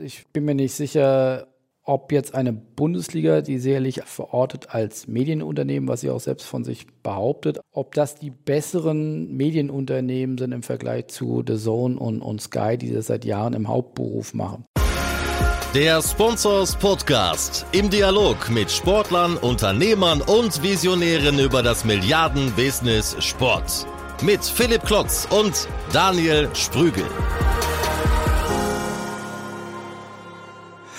Ich bin mir nicht sicher, ob jetzt eine Bundesliga, die sicherlich verortet als Medienunternehmen, was sie auch selbst von sich behauptet, ob das die besseren Medienunternehmen sind im Vergleich zu The Zone und, und Sky, die das seit Jahren im Hauptberuf machen. Der Sponsors Podcast im Dialog mit Sportlern, Unternehmern und Visionären über das Milliarden-Business Sport. Mit Philipp Klotz und Daniel Sprügel.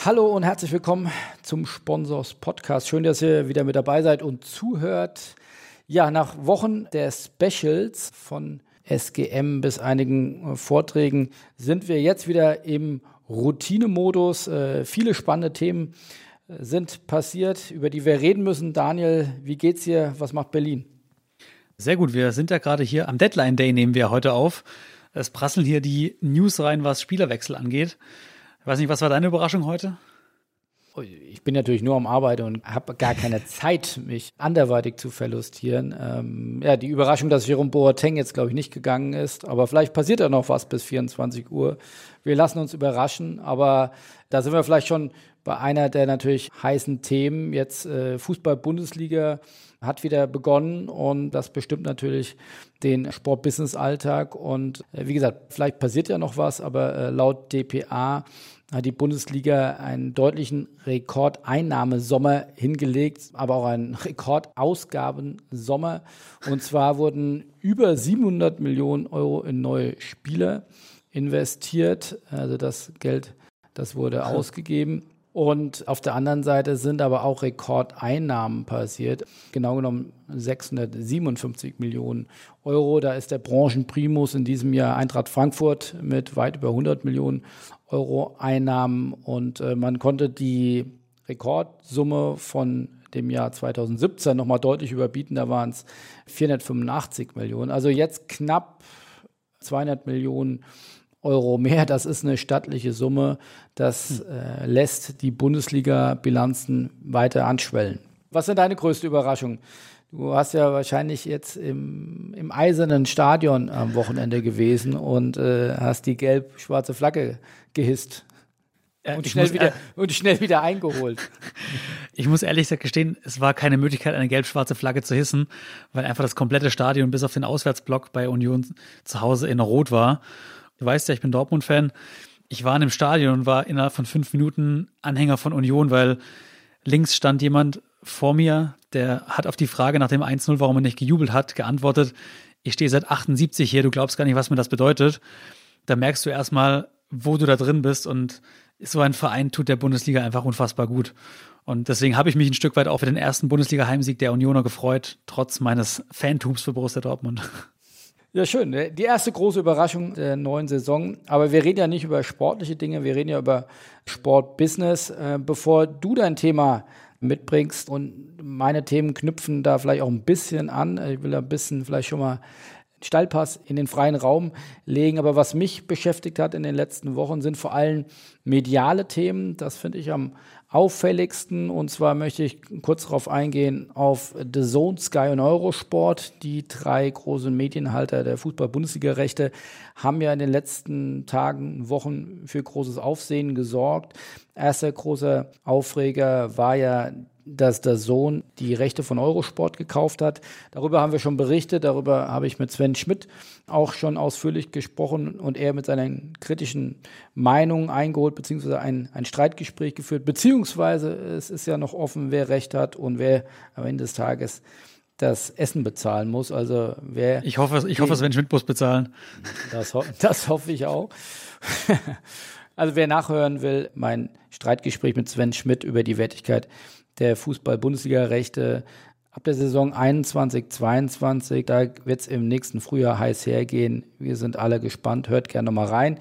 Hallo und herzlich willkommen zum Sponsors Podcast. Schön, dass ihr wieder mit dabei seid und zuhört. Ja, nach Wochen der Specials von SGM bis einigen äh, Vorträgen sind wir jetzt wieder im Routinemodus. Äh, viele spannende Themen äh, sind passiert, über die wir reden müssen. Daniel, wie geht's dir? Was macht Berlin? Sehr gut. Wir sind ja gerade hier am Deadline Day, nehmen wir heute auf. Es prasseln hier die News rein, was Spielerwechsel angeht. Weiß nicht, was war deine Überraschung heute? Ich bin natürlich nur am Arbeiten und habe gar keine Zeit, mich anderweitig zu verlustieren. Ähm, ja, die Überraschung, dass Jerome Boateng jetzt, glaube ich, nicht gegangen ist. Aber vielleicht passiert ja noch was bis 24 Uhr. Wir lassen uns überraschen. Aber da sind wir vielleicht schon bei einer der natürlich heißen Themen. Jetzt äh, Fußball-Bundesliga hat wieder begonnen und das bestimmt natürlich den Sport-Business-Alltag. Und äh, wie gesagt, vielleicht passiert ja noch was, aber äh, laut DPA hat die Bundesliga einen deutlichen Rekordeinnahmesommer hingelegt, aber auch einen Rekordausgabensommer. Und zwar wurden über 700 Millionen Euro in neue Spieler investiert. Also das Geld, das wurde ausgegeben. Und auf der anderen Seite sind aber auch Rekordeinnahmen passiert. Genau genommen 657 Millionen Euro. Da ist der Branchenprimus in diesem Jahr Eintracht Frankfurt mit weit über 100 Millionen Euro Einnahmen. Und äh, man konnte die Rekordsumme von dem Jahr 2017 nochmal deutlich überbieten. Da waren es 485 Millionen. Also jetzt knapp 200 Millionen Euro Euro mehr. Das ist eine stattliche Summe. Das hm. äh, lässt die Bundesliga-Bilanzen weiter anschwellen. Was sind deine größte Überraschung? Du hast ja wahrscheinlich jetzt im, im eisernen Stadion am Wochenende gewesen und äh, hast die gelb-schwarze Flagge gehisst. Und schnell, muss, wieder, und schnell wieder eingeholt. Ich muss ehrlich gesagt gestehen, es war keine Möglichkeit, eine gelb-schwarze Flagge zu hissen, weil einfach das komplette Stadion bis auf den Auswärtsblock bei Union zu Hause in Rot war. Du weißt ja, ich bin Dortmund-Fan. Ich war in einem Stadion und war innerhalb von fünf Minuten Anhänger von Union, weil links stand jemand vor mir, der hat auf die Frage nach dem 1-0, warum er nicht gejubelt hat, geantwortet, ich stehe seit 78 hier, du glaubst gar nicht, was mir das bedeutet. Da merkst du erstmal, wo du da drin bist und so ein Verein tut der Bundesliga einfach unfassbar gut. Und deswegen habe ich mich ein Stück weit auch für den ersten Bundesliga-Heimsieg der Unioner gefreut, trotz meines Fantums für Borussia Dortmund. Ja, schön. Die erste große Überraschung der neuen Saison. Aber wir reden ja nicht über sportliche Dinge, wir reden ja über Sportbusiness. Äh, bevor du dein Thema mitbringst und meine Themen knüpfen da vielleicht auch ein bisschen an. Ich will ein bisschen vielleicht schon mal Stallpass in den freien Raum legen. Aber was mich beschäftigt hat in den letzten Wochen, sind vor allem mediale Themen. Das finde ich am auffälligsten. Und zwar möchte ich kurz darauf eingehen auf The Zone, Sky und Eurosport. Die drei großen Medienhalter der Fußball-Bundesliga-Rechte haben ja in den letzten Tagen, Wochen für großes Aufsehen gesorgt. Erster großer Aufreger war ja dass der Sohn die Rechte von Eurosport gekauft hat. Darüber haben wir schon berichtet, darüber habe ich mit Sven Schmidt auch schon ausführlich gesprochen und er mit seinen kritischen Meinungen eingeholt, beziehungsweise ein, ein Streitgespräch geführt, beziehungsweise es ist ja noch offen, wer Recht hat und wer am Ende des Tages das Essen bezahlen muss. Also wer. Ich hoffe, ich hoffe, Sven Schmidt muss bezahlen. Das, ho das hoffe ich auch. also wer nachhören will, mein Streitgespräch mit Sven Schmidt über die Wertigkeit der Fußball-Bundesliga-Rechte ab der Saison 21, 22. Da wird es im nächsten Frühjahr heiß hergehen. Wir sind alle gespannt. Hört gerne mal rein.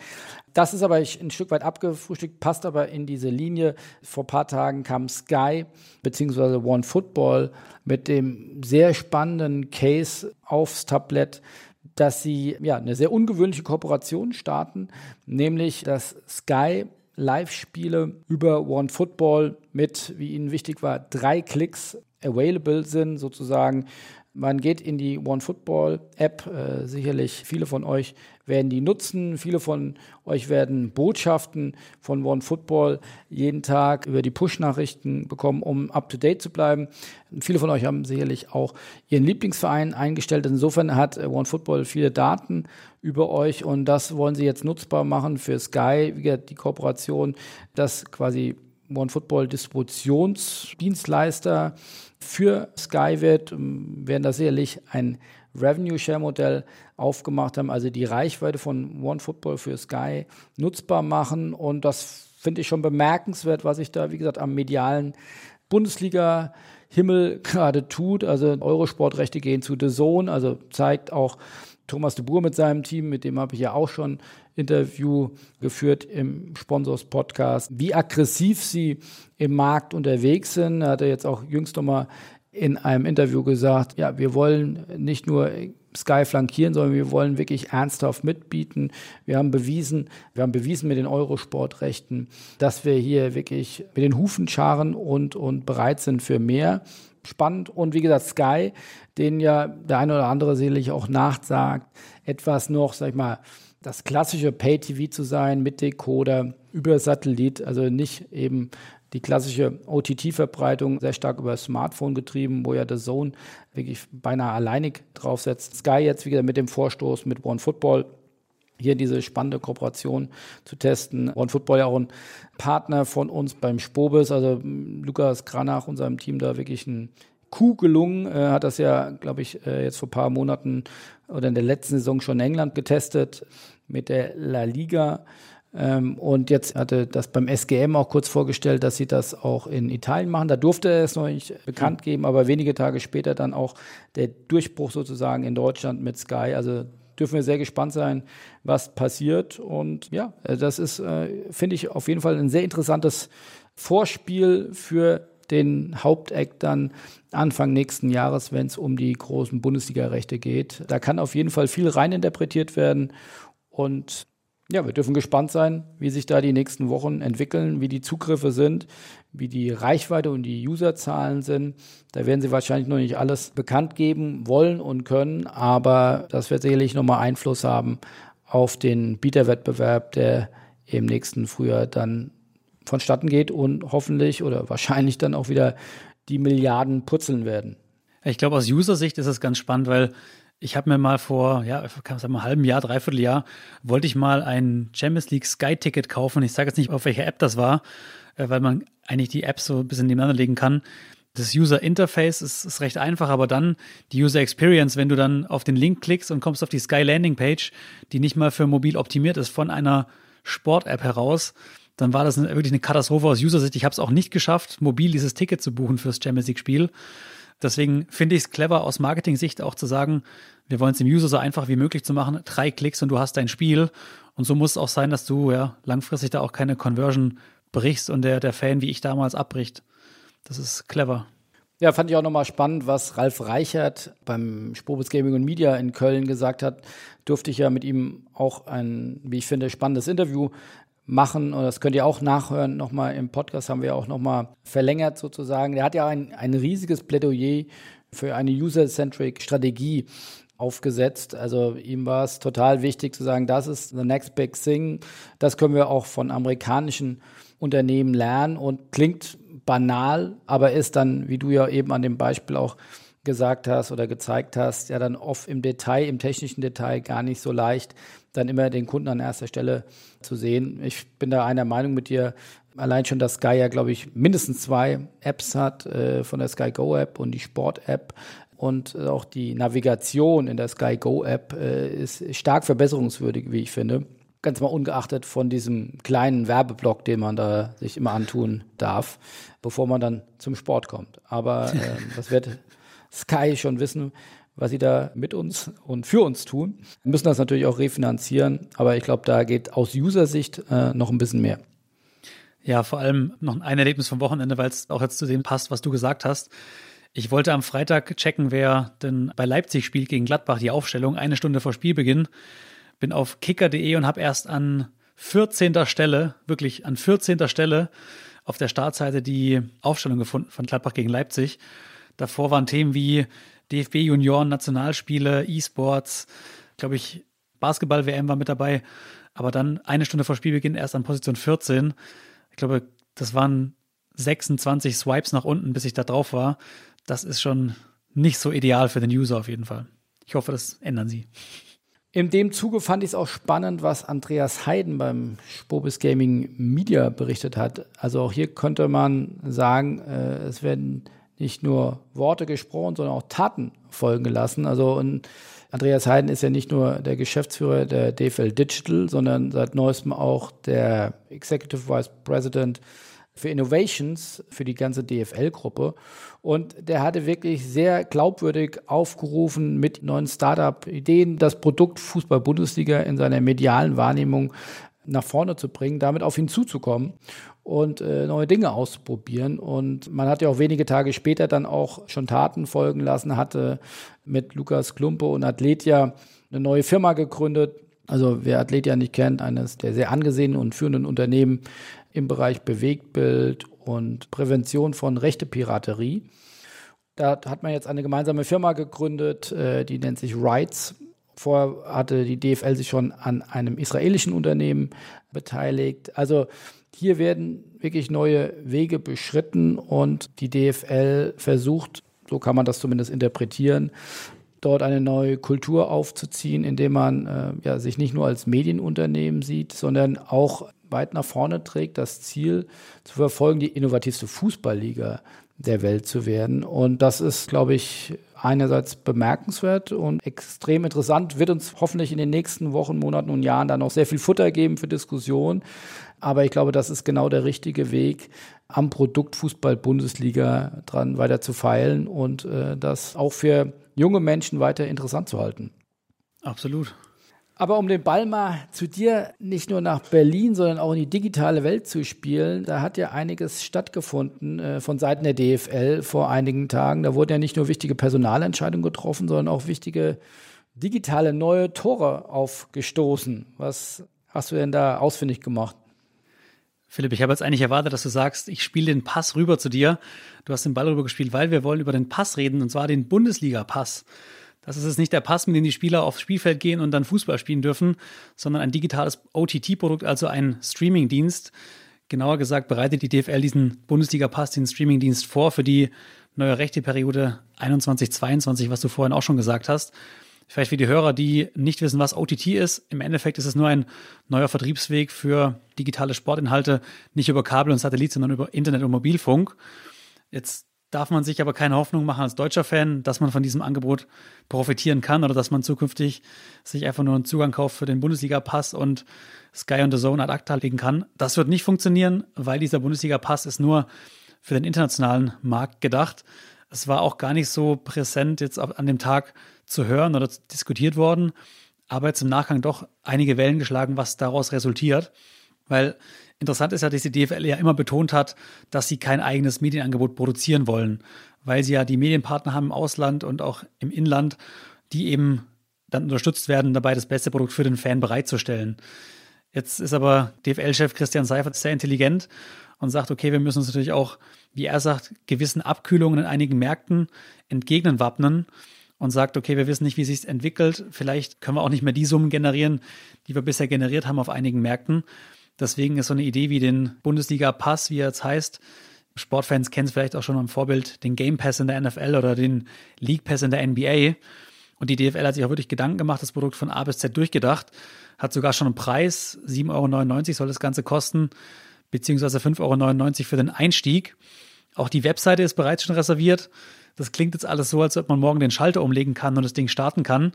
Das ist aber ein Stück weit abgefrühstückt, passt aber in diese Linie. Vor ein paar Tagen kam Sky bzw. One Football mit dem sehr spannenden Case aufs Tablett, dass sie ja eine sehr ungewöhnliche Kooperation starten, nämlich dass Sky Live-Spiele über OneFootball mit, wie Ihnen wichtig war, drei Klicks available sind, sozusagen Man geht in die OneFootball-App. Äh, sicherlich viele von euch werden die nutzen. Viele von euch werden Botschaften von OneFootball jeden Tag über die Push-Nachrichten bekommen, um up-to-date zu bleiben. Viele von euch haben sicherlich auch ihren Lieblingsverein eingestellt. Insofern hat äh, OneFootball viele Daten über euch und das wollen sie jetzt nutzbar machen für Sky, wie die Kooperation, dass quasi OneFootball Distributionsdienstleister für Sky wird, ähm, werden da sicherlich ein Revenue Share Modell aufgemacht haben, also die Reichweite von OneFootball für Sky nutzbar machen und das finde ich schon bemerkenswert, was sich da, wie gesagt, am medialen Bundesliga Himmel gerade tut. Also Eurosportrechte gehen zu The Zone, also zeigt auch Thomas de Boer mit seinem Team, mit dem habe ich ja auch schon Interview geführt im Sponsors Podcast, wie aggressiv sie im Markt unterwegs sind. Er hat er jetzt auch jüngst nochmal in einem Interview gesagt, ja, wir wollen nicht nur Sky flankieren, sondern wir wollen wirklich ernsthaft mitbieten. Wir haben bewiesen, wir haben bewiesen mit den Eurosportrechten, dass wir hier wirklich mit den Hufen scharen und, und bereit sind für mehr. Spannend. Und wie gesagt, Sky, den ja der eine oder andere sicherlich auch nachsagt, etwas noch, sag ich mal, das klassische Pay-TV zu sein mit Decoder über Satellit, also nicht eben die klassische OTT-Verbreitung sehr stark über Smartphone getrieben, wo ja der Zone wirklich beinahe alleinig draufsetzt. Sky jetzt wieder mit dem Vorstoß mit One Football hier diese spannende Kooperation zu testen. One Football ja auch ein Partner von uns beim Spobis, also Lukas Granach, unserem Team da wirklich ein Coup gelungen, äh, hat das ja, glaube ich, äh, jetzt vor ein paar Monaten oder in der letzten Saison schon in England getestet mit der La Liga. Ähm, und jetzt hatte das beim SGM auch kurz vorgestellt, dass sie das auch in Italien machen. Da durfte er es noch nicht bekannt geben, aber wenige Tage später dann auch der Durchbruch sozusagen in Deutschland mit Sky. Also dürfen wir sehr gespannt sein, was passiert. Und ja, äh, das ist, äh, finde ich, auf jeden Fall ein sehr interessantes Vorspiel für den Haupteck dann Anfang nächsten Jahres, wenn es um die großen Bundesliga-Rechte geht. Da kann auf jeden Fall viel reininterpretiert werden. Und ja, wir dürfen gespannt sein, wie sich da die nächsten Wochen entwickeln, wie die Zugriffe sind, wie die Reichweite und die Userzahlen sind. Da werden sie wahrscheinlich noch nicht alles bekannt geben wollen und können, aber das wird sicherlich nochmal Einfluss haben auf den Bieterwettbewerb, der im nächsten Frühjahr dann vonstatten geht und hoffentlich oder wahrscheinlich dann auch wieder die Milliarden putzeln werden. Ich glaube, aus User-Sicht ist es ganz spannend, weil ich habe mir mal vor, ja, kann sagen, einem halben Jahr, dreiviertel Jahr, wollte ich mal ein Champions League Sky-Ticket kaufen. Ich sage jetzt nicht, auf welcher App das war, äh, weil man eigentlich die Apps so ein bisschen nebeneinander legen kann. Das User Interface ist, ist recht einfach, aber dann die User Experience, wenn du dann auf den Link klickst und kommst auf die Sky Landing Page, die nicht mal für mobil optimiert ist, von einer Sport-App heraus, dann war das wirklich eine Katastrophe aus User-Sicht. Ich habe es auch nicht geschafft, mobil dieses Ticket zu buchen fürs Champions League-Spiel. Deswegen finde ich es clever aus Marketing-Sicht auch zu sagen, wir wollen es dem User so einfach wie möglich zu machen. Drei Klicks und du hast dein Spiel. Und so muss es auch sein, dass du ja langfristig da auch keine Conversion brichst und der, der Fan wie ich damals abbricht. Das ist clever. Ja, fand ich auch nochmal spannend, was Ralf Reichert beim Spobis Gaming und Media in Köln gesagt hat. Durfte ich ja mit ihm auch ein, wie ich finde, spannendes Interview machen. Und das könnt ihr auch nachhören. Nochmal im Podcast haben wir auch nochmal verlängert sozusagen. Der hat ja ein, ein riesiges Plädoyer für eine User-Centric Strategie aufgesetzt. Also ihm war es total wichtig zu sagen, das ist the next big thing. Das können wir auch von amerikanischen Unternehmen lernen und klingt banal, aber ist dann, wie du ja eben an dem Beispiel auch gesagt hast oder gezeigt hast, ja dann oft im Detail, im technischen Detail gar nicht so leicht, dann immer den Kunden an erster Stelle zu sehen. Ich bin da einer Meinung mit dir. Allein schon, dass Sky ja, glaube ich, mindestens zwei Apps hat, äh, von der Sky Go App und die Sport App. Und auch die Navigation in der Sky Go App äh, ist stark verbesserungswürdig, wie ich finde. Ganz mal ungeachtet von diesem kleinen Werbeblock, den man da sich immer antun darf, bevor man dann zum Sport kommt. Aber äh, das wird Sky schon wissen, was sie da mit uns und für uns tun. Wir müssen das natürlich auch refinanzieren, aber ich glaube, da geht aus User-Sicht äh, noch ein bisschen mehr. Ja, vor allem noch ein Erlebnis vom Wochenende, weil es auch jetzt zu dem passt, was du gesagt hast. Ich wollte am Freitag checken, wer denn bei Leipzig spielt gegen Gladbach, die Aufstellung, eine Stunde vor Spielbeginn. Bin auf kicker.de und habe erst an 14. Stelle, wirklich an 14. Stelle auf der Startseite die Aufstellung gefunden von Gladbach gegen Leipzig. Davor waren Themen wie DFB Junioren, Nationalspiele, E-Sports, glaube ich, Basketball-WM war mit dabei, aber dann eine Stunde vor Spielbeginn erst an Position 14. Ich glaube, das waren 26 Swipes nach unten, bis ich da drauf war. Das ist schon nicht so ideal für den User auf jeden Fall. Ich hoffe, das ändern sie. In dem Zuge fand ich es auch spannend, was Andreas Heiden beim Spobis Gaming Media berichtet hat. Also auch hier könnte man sagen, äh, es werden nicht nur Worte gesprochen, sondern auch Taten folgen gelassen. Also und Andreas Heiden ist ja nicht nur der Geschäftsführer der DFL Digital, sondern seit neuestem auch der Executive Vice President für Innovations für die ganze DFL-Gruppe. Und der hatte wirklich sehr glaubwürdig aufgerufen, mit neuen Startup-Ideen das Produkt Fußball-Bundesliga in seiner medialen Wahrnehmung nach vorne zu bringen, damit auf ihn zuzukommen und äh, neue Dinge auszuprobieren. Und man hat ja auch wenige Tage später dann auch schon Taten folgen lassen, hatte mit Lukas Klumpe und Athletia eine neue Firma gegründet. Also wer Athletia nicht kennt, eines der sehr angesehenen und führenden Unternehmen im Bereich Bewegtbild und Prävention von Rechtepiraterie. Da hat man jetzt eine gemeinsame Firma gegründet, äh, die nennt sich Rights. Vorher hatte die DFL sich schon an einem israelischen Unternehmen beteiligt. Also hier werden wirklich neue Wege beschritten und die DFL versucht, so kann man das zumindest interpretieren, dort eine neue Kultur aufzuziehen, indem man äh, ja, sich nicht nur als Medienunternehmen sieht, sondern auch weit nach vorne trägt, das Ziel zu verfolgen, die innovativste Fußballliga der Welt zu werden. Und das ist, glaube ich, einerseits bemerkenswert und extrem interessant, wird uns hoffentlich in den nächsten Wochen, Monaten und Jahren dann noch sehr viel Futter geben für Diskussionen. Aber ich glaube, das ist genau der richtige Weg, am Produkt Fußball-Bundesliga dran weiter zu feilen und äh, das auch für junge Menschen weiter interessant zu halten. Absolut. Aber um den Ball mal zu dir nicht nur nach Berlin, sondern auch in die digitale Welt zu spielen, da hat ja einiges stattgefunden äh, von Seiten der DFL vor einigen Tagen. Da wurden ja nicht nur wichtige Personalentscheidungen getroffen, sondern auch wichtige digitale neue Tore aufgestoßen. Was hast du denn da ausfindig gemacht? Philipp, ich habe jetzt eigentlich erwartet, dass du sagst, ich spiele den Pass rüber zu dir. Du hast den Ball rüber gespielt, weil wir wollen über den Pass reden, und zwar den Bundesliga-Pass. Das ist jetzt nicht der Pass, mit dem die Spieler aufs Spielfeld gehen und dann Fußball spielen dürfen, sondern ein digitales OTT-Produkt, also ein Streaming-Dienst. Genauer gesagt bereitet die DFL diesen Bundesliga-Pass, den Streaming-Dienst vor für die neue Rechteperiode 21-22, was du vorhin auch schon gesagt hast. Vielleicht für die Hörer, die nicht wissen, was OTT ist. Im Endeffekt ist es nur ein neuer Vertriebsweg für digitale Sportinhalte, nicht über Kabel und Satellit, sondern über Internet und Mobilfunk. Jetzt darf man sich aber keine Hoffnung machen als deutscher Fan, dass man von diesem Angebot profitieren kann oder dass man zukünftig sich einfach nur einen Zugang kauft für den Bundesliga-Pass und Sky und The Zone ad acta legen kann. Das wird nicht funktionieren, weil dieser Bundesliga-Pass ist nur für den internationalen Markt gedacht. Es war auch gar nicht so präsent jetzt an dem Tag zu hören oder diskutiert worden, aber jetzt im Nachgang doch einige Wellen geschlagen, was daraus resultiert, weil Interessant ist ja, dass die DFL ja immer betont hat, dass sie kein eigenes Medienangebot produzieren wollen, weil sie ja die Medienpartner haben im Ausland und auch im Inland, die eben dann unterstützt werden, dabei das beste Produkt für den Fan bereitzustellen. Jetzt ist aber DFL-Chef Christian Seifert sehr intelligent und sagt, okay, wir müssen uns natürlich auch, wie er sagt, gewissen Abkühlungen in einigen Märkten entgegenwappnen und sagt, okay, wir wissen nicht, wie sich entwickelt. Vielleicht können wir auch nicht mehr die Summen generieren, die wir bisher generiert haben auf einigen Märkten. Deswegen ist so eine Idee wie den Bundesliga-Pass, wie er jetzt heißt, Sportfans kennen es vielleicht auch schon am Vorbild, den Game Pass in der NFL oder den League Pass in der NBA. Und die DFL hat sich auch wirklich Gedanken gemacht, das Produkt von A bis Z durchgedacht, hat sogar schon einen Preis, 7,99 Euro soll das Ganze kosten, beziehungsweise 5,99 Euro für den Einstieg. Auch die Webseite ist bereits schon reserviert. Das klingt jetzt alles so, als ob man morgen den Schalter umlegen kann und das Ding starten kann.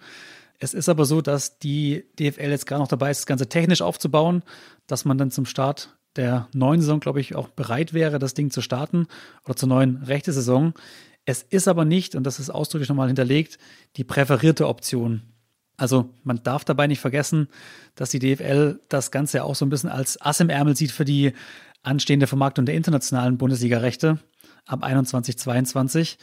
Es ist aber so, dass die DFL jetzt gerade noch dabei ist, das Ganze technisch aufzubauen, dass man dann zum Start der neuen Saison, glaube ich, auch bereit wäre, das Ding zu starten oder zur neuen rechte Saison. Es ist aber nicht, und das ist ausdrücklich nochmal hinterlegt, die präferierte Option. Also man darf dabei nicht vergessen, dass die DFL das Ganze auch so ein bisschen als Ass im Ärmel sieht für die anstehende Vermarktung der internationalen Bundesliga-Rechte ab 21, 22.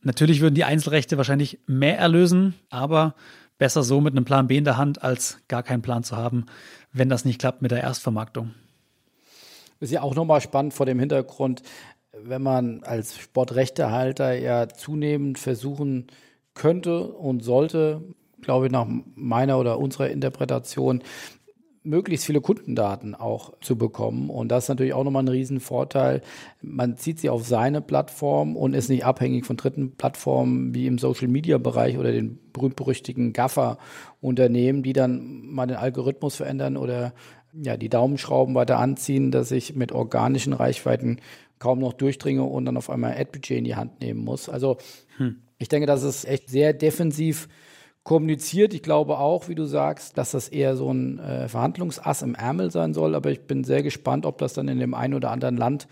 Natürlich würden die Einzelrechte wahrscheinlich mehr erlösen, aber besser so mit einem Plan B in der Hand, als gar keinen Plan zu haben, wenn das nicht klappt mit der Erstvermarktung. ist ja auch nochmal spannend vor dem Hintergrund, wenn man als Sportrechtehalter ja zunehmend versuchen könnte und sollte, glaube ich, nach meiner oder unserer Interpretation möglichst viele Kundendaten auch zu bekommen. Und das ist natürlich auch nochmal ein Riesenvorteil. Man zieht sie auf seine Plattform und ist nicht abhängig von dritten Plattformen wie im Social-Media-Bereich oder den berühmt-berüchtigten Gaffer-Unternehmen, die dann mal den Algorithmus verändern oder ja, die Daumenschrauben weiter anziehen, dass ich mit organischen Reichweiten kaum noch durchdringe und dann auf einmal Ad-Budget in die Hand nehmen muss. Also hm. ich denke, das ist echt sehr defensiv kommuniziert. Ich glaube auch, wie du sagst, dass das eher so ein äh, Verhandlungsass im Ärmel sein soll. Aber ich bin sehr gespannt, ob das dann in dem einen oder anderen Land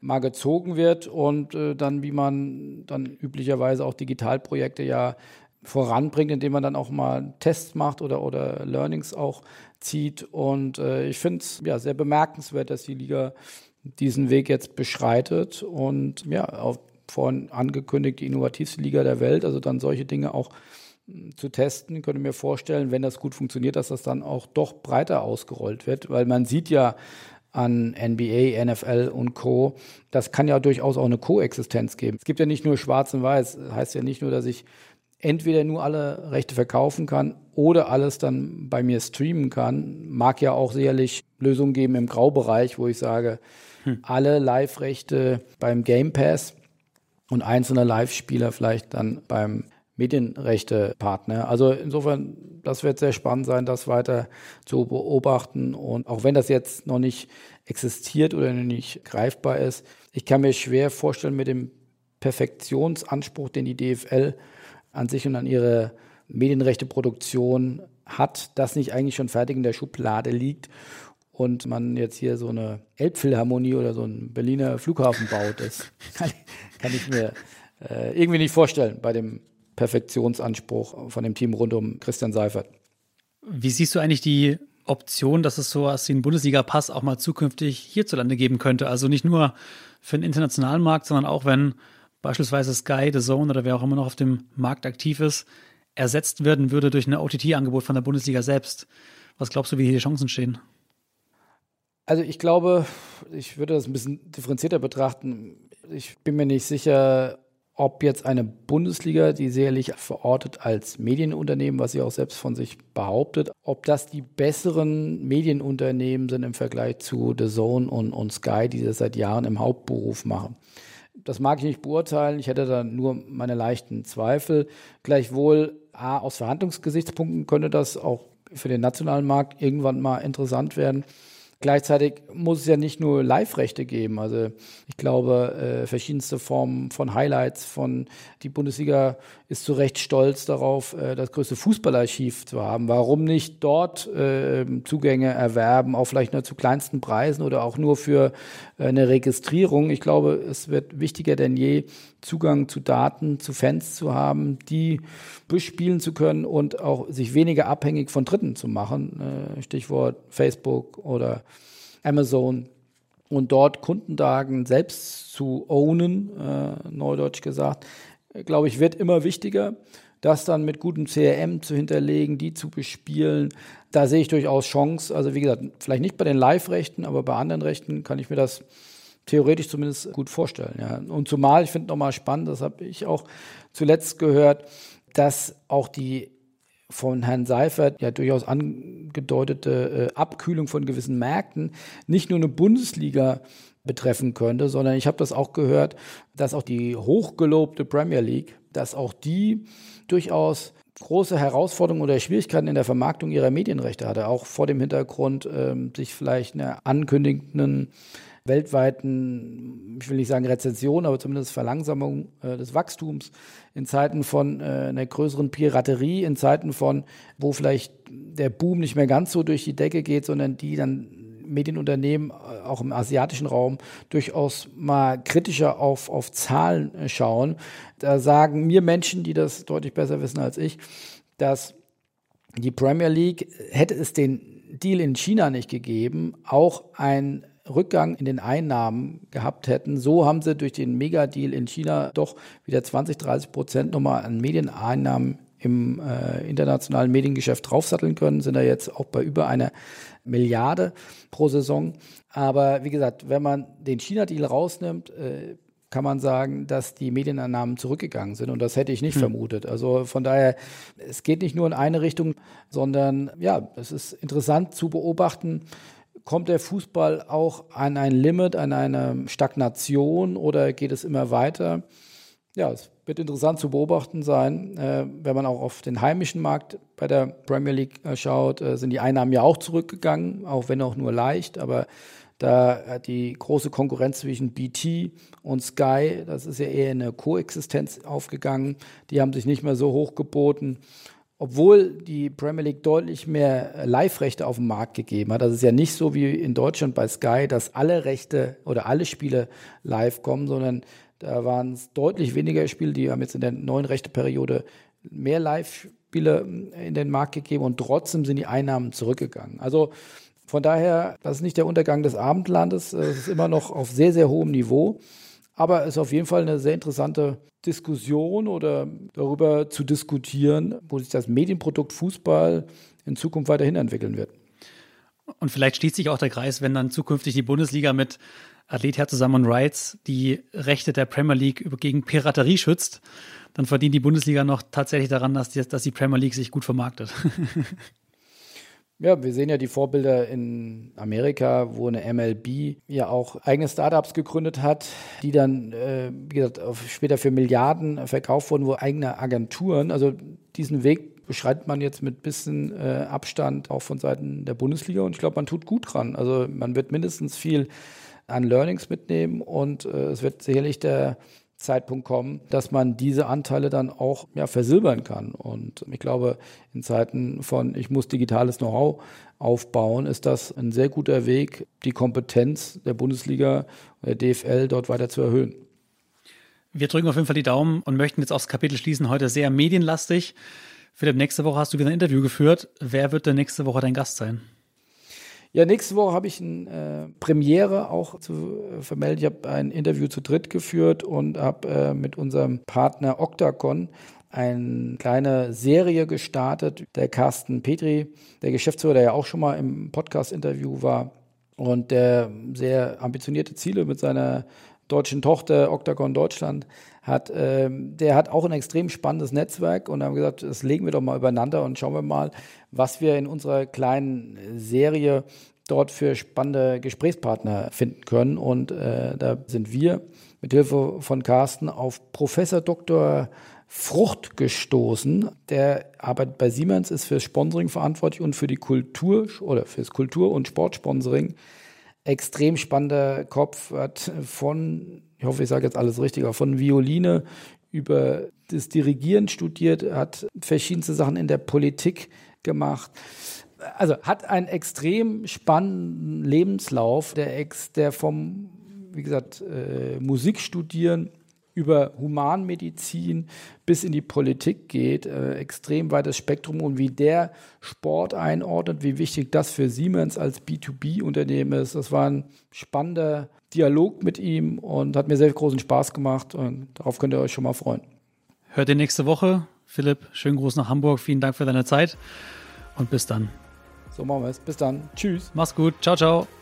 mal gezogen wird und äh, dann, wie man dann üblicherweise auch Digitalprojekte ja voranbringt, indem man dann auch mal Tests macht oder, oder Learnings auch zieht. Und äh, ich finde es ja sehr bemerkenswert, dass die Liga diesen Weg jetzt beschreitet und ja, auch vorhin angekündigt, die innovativste Liga der Welt, also dann solche Dinge auch zu testen. Ich könnte mir vorstellen, wenn das gut funktioniert, dass das dann auch doch breiter ausgerollt wird, weil man sieht ja an NBA, NFL und Co. Das kann ja durchaus auch eine Koexistenz geben. Es gibt ja nicht nur Schwarz und Weiß. Das heißt ja nicht nur, dass ich entweder nur alle Rechte verkaufen kann oder alles dann bei mir streamen kann. Mag ja auch sicherlich Lösungen geben im Graubereich, wo ich sage, hm. alle Live-Rechte beim Game Pass und einzelne Live-Spieler vielleicht dann beim Medienrechtepartner. Also insofern, das wird sehr spannend sein, das weiter zu beobachten. Und auch wenn das jetzt noch nicht existiert oder noch nicht greifbar ist, ich kann mir schwer vorstellen, mit dem Perfektionsanspruch, den die DFL an sich und an ihre Medienrechteproduktion hat, das nicht eigentlich schon fertig in der Schublade liegt und man jetzt hier so eine Elbphilharmonie oder so einen Berliner Flughafen baut. Das kann, ich mir äh, irgendwie nicht vorstellen bei dem Perfektionsanspruch von dem Team rund um Christian Seifert. Wie siehst du eigentlich die Option, dass es so was wie einen Bundesliga-Pass auch mal zukünftig hierzulande geben könnte? Also nicht nur für den internationalen Markt, sondern auch wenn beispielsweise Sky, The Zone oder wer auch immer noch auf dem Markt aktiv ist, ersetzt werden würde durch ein OTT-Angebot von der Bundesliga selbst. Was glaubst du, wie hier die Chancen stehen? Also ich glaube, ich würde das ein bisschen differenzierter betrachten. Ich bin mir nicht sicher, ob jetzt eine Bundesliga, die sicherlich verortet als Medienunternehmen, was sie auch selbst von sich behauptet, ob das die besseren Medienunternehmen sind im Vergleich zu The Zone und, und Sky, die das seit Jahren im Hauptberuf machen. Das mag ich nicht beurteilen. Ich hätte da nur meine leichten Zweifel. Gleichwohl, A, aus Verhandlungsgesichtspunkten könnte das auch für den nationalen Markt irgendwann mal interessant werden. Gleichzeitig muss es ja nicht nur Live-Rechte geben. Also ich glaube, äh, verschiedenste Formen von Highlights, von die Bundesliga ist zu Recht stolz darauf, äh, das größte Fußballarchiv zu haben. Warum nicht dort äh, Zugänge erwerben, auch vielleicht nur zu kleinsten Preisen oder auch nur für äh, eine Registrierung? Ich glaube, es wird wichtiger denn je, Zugang zu Daten, zu Fans zu haben, die bespielen zu können und auch sich weniger abhängig von Dritten zu machen. Äh, Stichwort Facebook oder Amazon. Und dort Kundendaten selbst zu ownen, äh, neudeutsch gesagt, glaube ich, wird immer wichtiger. Das dann mit gutem CRM zu hinterlegen, die zu bespielen, da sehe ich durchaus Chance. Also wie gesagt, vielleicht nicht bei den Live-Rechten, aber bei anderen Rechten kann ich mir das theoretisch zumindest gut vorstellen. Ja. Und zumal, ich finde nochmal spannend, das habe ich auch zuletzt gehört, dass auch die von Herrn Seifert ja durchaus angedeutete äh, Abkühlung von gewissen Märkten nicht nur eine Bundesliga betreffen könnte, sondern ich habe das auch gehört, dass auch die hochgelobte Premier League, dass auch die durchaus große Herausforderungen oder Schwierigkeiten in der Vermarktung ihrer Medienrechte hatte, auch vor dem Hintergrund, ähm, sich vielleicht einer ankündigenden weltweiten, ich will nicht sagen Rezession, aber zumindest Verlangsamung äh, des Wachstums in Zeiten von äh, einer größeren Piraterie, in Zeiten von, wo vielleicht der Boom nicht mehr ganz so durch die Decke geht, sondern die dann Medienunternehmen äh, auch im asiatischen Raum durchaus mal kritischer auf, auf Zahlen äh, schauen. Da sagen mir Menschen, die das deutlich besser wissen als ich, dass die Premier League, hätte es den Deal in China nicht gegeben, auch ein Rückgang in den Einnahmen gehabt hätten. So haben sie durch den Megadeal in China doch wieder 20, 30 Prozent nochmal an Medieneinnahmen im äh, internationalen Mediengeschäft draufsatteln können, sind da jetzt auch bei über einer Milliarde pro Saison. Aber wie gesagt, wenn man den China-Deal rausnimmt, äh, kann man sagen, dass die Medienannahmen zurückgegangen sind. Und das hätte ich nicht hm. vermutet. Also von daher, es geht nicht nur in eine Richtung, sondern ja, es ist interessant zu beobachten, kommt der Fußball auch an ein Limit, an eine Stagnation oder geht es immer weiter? Ja, es wird interessant zu beobachten sein, äh, wenn man auch auf den heimischen Markt bei der Premier League äh, schaut, äh, sind die Einnahmen ja auch zurückgegangen, auch wenn auch nur leicht, aber da die große Konkurrenz zwischen BT und Sky, das ist ja eher eine Koexistenz aufgegangen, die haben sich nicht mehr so hoch geboten obwohl die Premier League deutlich mehr Live-Rechte auf den Markt gegeben hat. Das ist ja nicht so wie in Deutschland bei Sky, dass alle Rechte oder alle Spiele live kommen, sondern da waren es deutlich weniger Spiele, die haben jetzt in der neuen Rechteperiode mehr Live-Spiele in den Markt gegeben und trotzdem sind die Einnahmen zurückgegangen. Also von daher, das ist nicht der Untergang des Abendlandes, es ist immer noch auf sehr, sehr hohem Niveau. Aber es ist auf jeden Fall eine sehr interessante Diskussion oder darüber zu diskutieren, wo sich das Medienprodukt Fußball in Zukunft weiterhin entwickeln wird. Und vielleicht schließt sich auch der Kreis, wenn dann zukünftig die Bundesliga mit Athletia zusammen Rights die Rechte der Premier League gegen Piraterie schützt, dann verdient die Bundesliga noch tatsächlich daran, dass die, dass die Premier League sich gut vermarktet. Ja, wir sehen ja die Vorbilder in Amerika, wo eine MLB ja auch eigene Startups gegründet hat, die dann, äh, wie gesagt, später für Milliarden verkauft wurden, wo eigene Agenturen, also diesen Weg beschreitet man jetzt mit bisschen äh, Abstand auch von Seiten der Bundesliga und ich glaube, man tut gut dran. Also man wird mindestens viel an Learnings mitnehmen und äh, es wird sicherlich der Zeitpunkt kommen, dass man diese Anteile dann auch ja, versilbern kann. Und ich glaube, in Zeiten von ich muss digitales Know-how aufbauen, ist das ein sehr guter Weg, die Kompetenz der Bundesliga und der DFL dort weiter zu erhöhen. Wir drücken auf jeden Fall die Daumen und möchten jetzt auch das Kapitel schließen. Heute sehr medienlastig. Philipp, nächste Woche hast du wieder ein Interview geführt. Wer wird denn nächste Woche dein Gast sein? Ja, nächste Woche habe ich eine äh, Premiere auch zu äh, vermelden. Ich habe ein Interview zu dritt geführt und habe äh, mit unserem Partner Octacon eine kleine Serie gestartet. Der Carsten Petri, der Geschäftsführer, der ja auch schon mal im Podcast-Interview war und der sehr ambitionierte Ziele mit seiner deutschen Tochter Octagon Deutschland hat, ähm, der hat auch ein extrem spannendes Netzwerk und haben gesagt, das legen wir doch mal übereinander und schauen wir mal, was wir in unserer kleinen Serie dort für spannende Gesprächspartner finden können. Und äh, da sind wir mit Hilfe von Carsten auf Professor Dr. Frucht gestoßen. Der arbeitet bei Siemens, ist fürs Sponsoring verantwortlich und für die Kultur oder fürs Kultur- und Sportsponsoring. Extrem spannender Kopf, hat von ich hoffe, ich sage jetzt alles richtig, auch von Violine über das Dirigieren studiert, hat verschiedenste Sachen in der Politik gemacht. Also hat einen extrem spannenden Lebenslauf, der, ex, der vom, wie gesagt, äh, Musik studieren über Humanmedizin bis in die Politik geht, äh, extrem weites Spektrum und wie der Sport einordnet, wie wichtig das für Siemens als B2B-Unternehmen ist. Das war ein spannender Dialog mit ihm und hat mir sehr großen Spaß gemacht und darauf könnt ihr euch schon mal freuen. Hört ihr nächste Woche. Philipp, schönen Gruß nach Hamburg. Vielen Dank für deine Zeit und bis dann. So machen wir es. Bis dann. Tschüss. Mach's gut. Ciao, ciao.